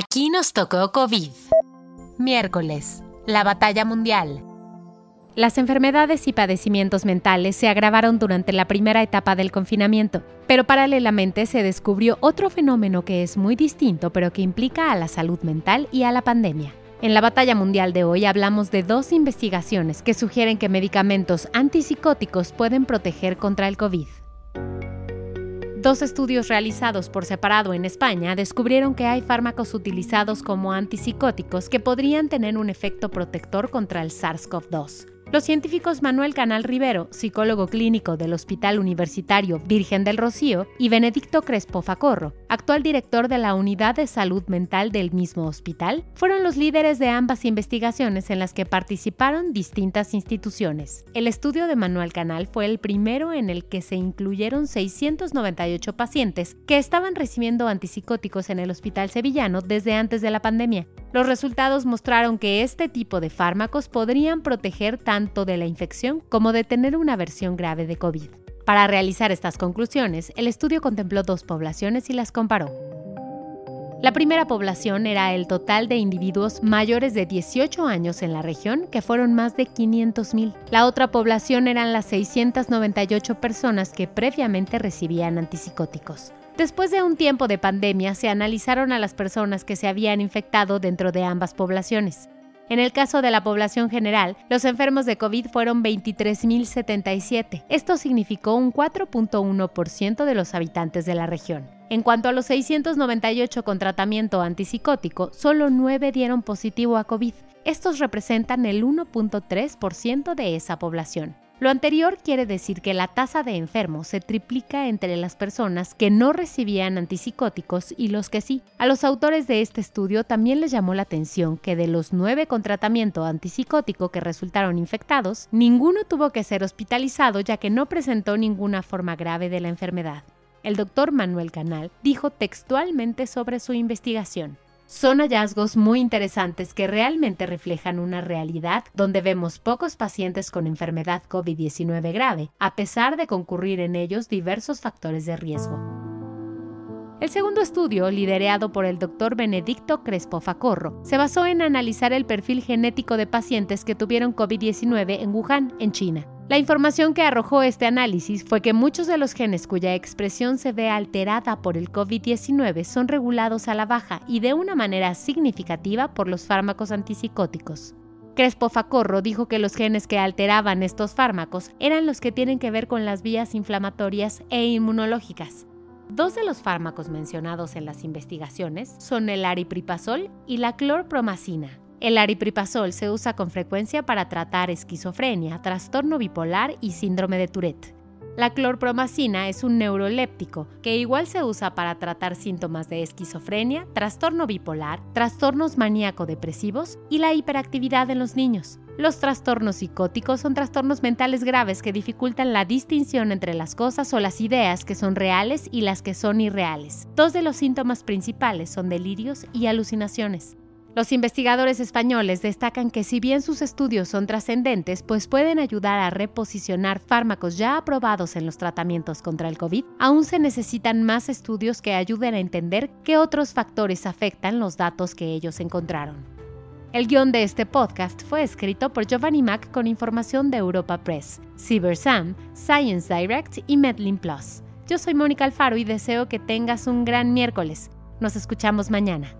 Aquí nos tocó COVID. Miércoles, la batalla mundial. Las enfermedades y padecimientos mentales se agravaron durante la primera etapa del confinamiento, pero paralelamente se descubrió otro fenómeno que es muy distinto pero que implica a la salud mental y a la pandemia. En la batalla mundial de hoy hablamos de dos investigaciones que sugieren que medicamentos antipsicóticos pueden proteger contra el COVID. Dos estudios realizados por separado en España descubrieron que hay fármacos utilizados como antipsicóticos que podrían tener un efecto protector contra el SARS-CoV-2. Los científicos Manuel Canal Rivero, psicólogo clínico del Hospital Universitario Virgen del Rocío, y Benedicto Crespo Facorro, actual director de la Unidad de Salud Mental del mismo hospital, fueron los líderes de ambas investigaciones en las que participaron distintas instituciones. El estudio de Manuel Canal fue el primero en el que se incluyeron 698 pacientes que estaban recibiendo antipsicóticos en el Hospital Sevillano desde antes de la pandemia. Los resultados mostraron que este tipo de fármacos podrían proteger tanto de la infección como de tener una versión grave de COVID. Para realizar estas conclusiones, el estudio contempló dos poblaciones y las comparó. La primera población era el total de individuos mayores de 18 años en la región, que fueron más de 500.000. La otra población eran las 698 personas que previamente recibían antipsicóticos. Después de un tiempo de pandemia, se analizaron a las personas que se habían infectado dentro de ambas poblaciones. En el caso de la población general, los enfermos de COVID fueron 23.077. Esto significó un 4.1% de los habitantes de la región. En cuanto a los 698 con tratamiento antipsicótico, solo 9 dieron positivo a COVID. Estos representan el 1.3% de esa población. Lo anterior quiere decir que la tasa de enfermos se triplica entre las personas que no recibían antipsicóticos y los que sí. A los autores de este estudio también les llamó la atención que de los nueve con tratamiento antipsicótico que resultaron infectados, ninguno tuvo que ser hospitalizado ya que no presentó ninguna forma grave de la enfermedad. El doctor Manuel Canal dijo textualmente sobre su investigación. Son hallazgos muy interesantes que realmente reflejan una realidad donde vemos pocos pacientes con enfermedad COVID-19 grave, a pesar de concurrir en ellos diversos factores de riesgo. El segundo estudio, liderado por el doctor Benedicto Crespo Facorro, se basó en analizar el perfil genético de pacientes que tuvieron COVID-19 en Wuhan, en China. La información que arrojó este análisis fue que muchos de los genes cuya expresión se ve alterada por el COVID-19 son regulados a la baja y de una manera significativa por los fármacos antipsicóticos. Crespo Facorro dijo que los genes que alteraban estos fármacos eran los que tienen que ver con las vías inflamatorias e inmunológicas. Dos de los fármacos mencionados en las investigaciones son el aripiprazol y la clorpromacina, el aripiprazol se usa con frecuencia para tratar esquizofrenia, trastorno bipolar y síndrome de Tourette. La clorpromacina es un neuroléptico que igual se usa para tratar síntomas de esquizofrenia, trastorno bipolar, trastornos maníaco-depresivos y la hiperactividad en los niños. Los trastornos psicóticos son trastornos mentales graves que dificultan la distinción entre las cosas o las ideas que son reales y las que son irreales. Dos de los síntomas principales son delirios y alucinaciones. Los investigadores españoles destacan que si bien sus estudios son trascendentes, pues pueden ayudar a reposicionar fármacos ya aprobados en los tratamientos contra el COVID, aún se necesitan más estudios que ayuden a entender qué otros factores afectan los datos que ellos encontraron. El guion de este podcast fue escrito por Giovanni Mac con información de Europa Press, CyberSam, Science Direct y Medlin Plus. Yo soy Mónica Alfaro y deseo que tengas un gran miércoles. Nos escuchamos mañana.